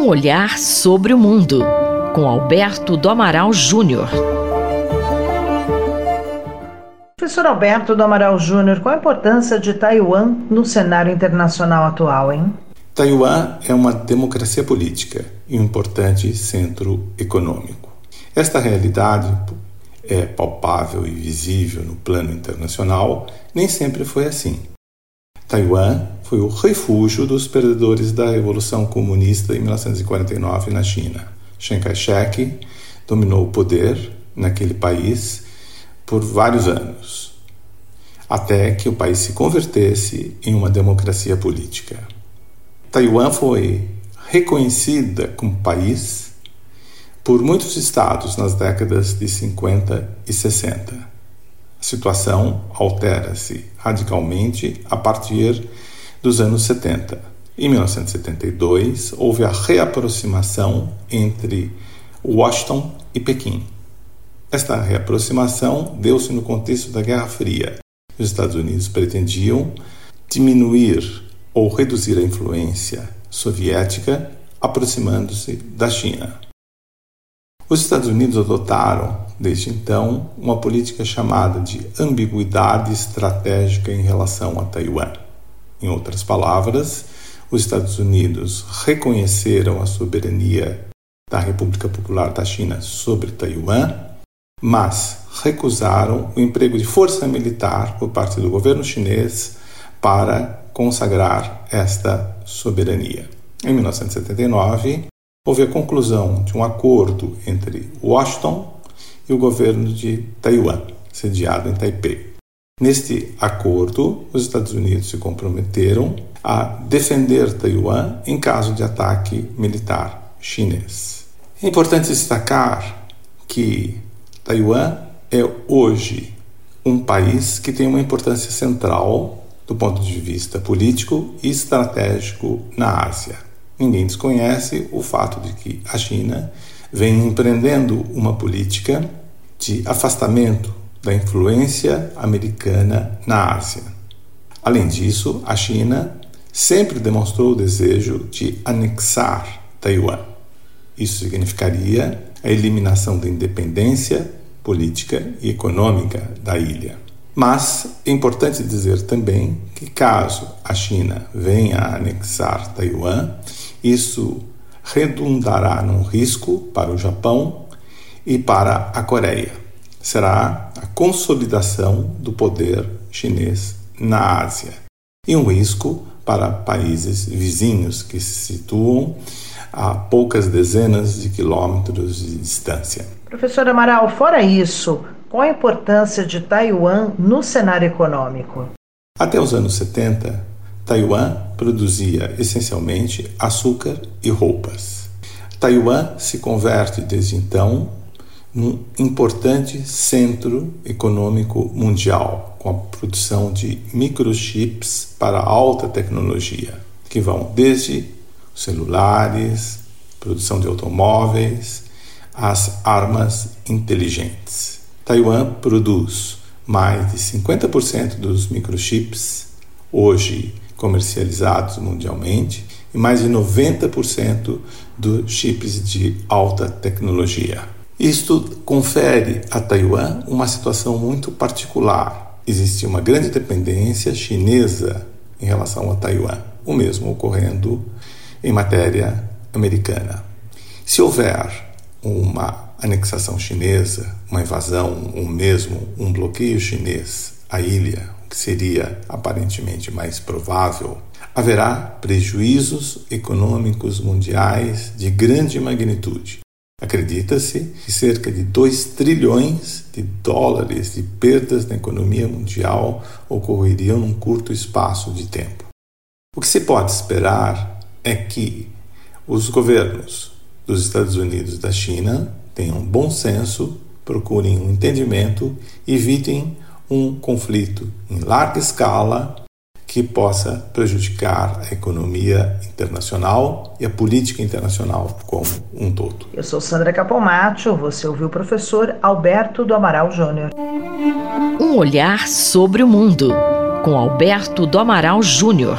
Um olhar sobre o mundo, com Alberto do Amaral Júnior. Professor Alberto do Amaral Júnior, qual a importância de Taiwan no cenário internacional atual, hein? Taiwan é uma democracia política e um importante centro econômico. Esta realidade é palpável e visível no plano internacional, nem sempre foi assim. Taiwan foi o refúgio dos perdedores da Revolução Comunista em 1949 na China. Chiang Kai-shek dominou o poder naquele país por vários anos, até que o país se convertesse em uma democracia política. Taiwan foi reconhecida como país por muitos estados nas décadas de 50 e 60. A situação altera-se radicalmente a partir dos anos 70. Em 1972, houve a reaproximação entre Washington e Pequim. Esta reaproximação deu-se no contexto da Guerra Fria. Os Estados Unidos pretendiam diminuir ou reduzir a influência soviética, aproximando-se da China. Os Estados Unidos adotaram, desde então, uma política chamada de ambiguidade estratégica em relação a Taiwan. Em outras palavras, os Estados Unidos reconheceram a soberania da República Popular da China sobre Taiwan, mas recusaram o emprego de força militar por parte do governo chinês para consagrar esta soberania. Em 1979, houve a conclusão de um acordo entre Washington e o governo de Taiwan, sediado em Taipei. Neste acordo, os Estados Unidos se comprometeram a defender Taiwan em caso de ataque militar chinês. É importante destacar que Taiwan é hoje um país que tem uma importância central do ponto de vista político e estratégico na Ásia. Ninguém desconhece o fato de que a China vem empreendendo uma política de afastamento da influência americana na Ásia. Além disso, a China sempre demonstrou o desejo de anexar Taiwan. Isso significaria a eliminação da independência política e econômica da ilha. Mas é importante dizer também que, caso a China venha a anexar Taiwan, isso redundará num risco para o Japão e para a Coreia. Será a consolidação do poder chinês na Ásia e um risco para países vizinhos que se situam a poucas dezenas de quilômetros de distância. Professor Amaral, fora isso, qual a importância de Taiwan no cenário econômico? Até os anos 70, Taiwan produzia essencialmente açúcar e roupas. Taiwan se converte desde então num importante centro econômico mundial, com a produção de microchips para alta tecnologia, que vão desde celulares, produção de automóveis, às armas inteligentes. Taiwan produz mais de 50% dos microchips hoje comercializados mundialmente e mais de 90% dos chips de alta tecnologia. Isto confere a Taiwan uma situação muito particular. Existe uma grande dependência chinesa em relação a Taiwan, o mesmo ocorrendo em matéria americana. Se houver uma anexação chinesa, uma invasão ou mesmo um bloqueio chinês à ilha, que seria aparentemente mais provável, haverá prejuízos econômicos mundiais de grande magnitude. Acredita-se que cerca de 2 trilhões de dólares de perdas na economia mundial ocorreriam num curto espaço de tempo. O que se pode esperar é que os governos dos Estados Unidos e da China tenham bom senso, procurem um entendimento, evitem um conflito em larga escala que possa prejudicar a economia internacional e a política internacional como um todo. Eu sou Sandra Capomatto, você ouviu o professor Alberto do Amaral Júnior. Um olhar sobre o mundo, com Alberto do Amaral Júnior.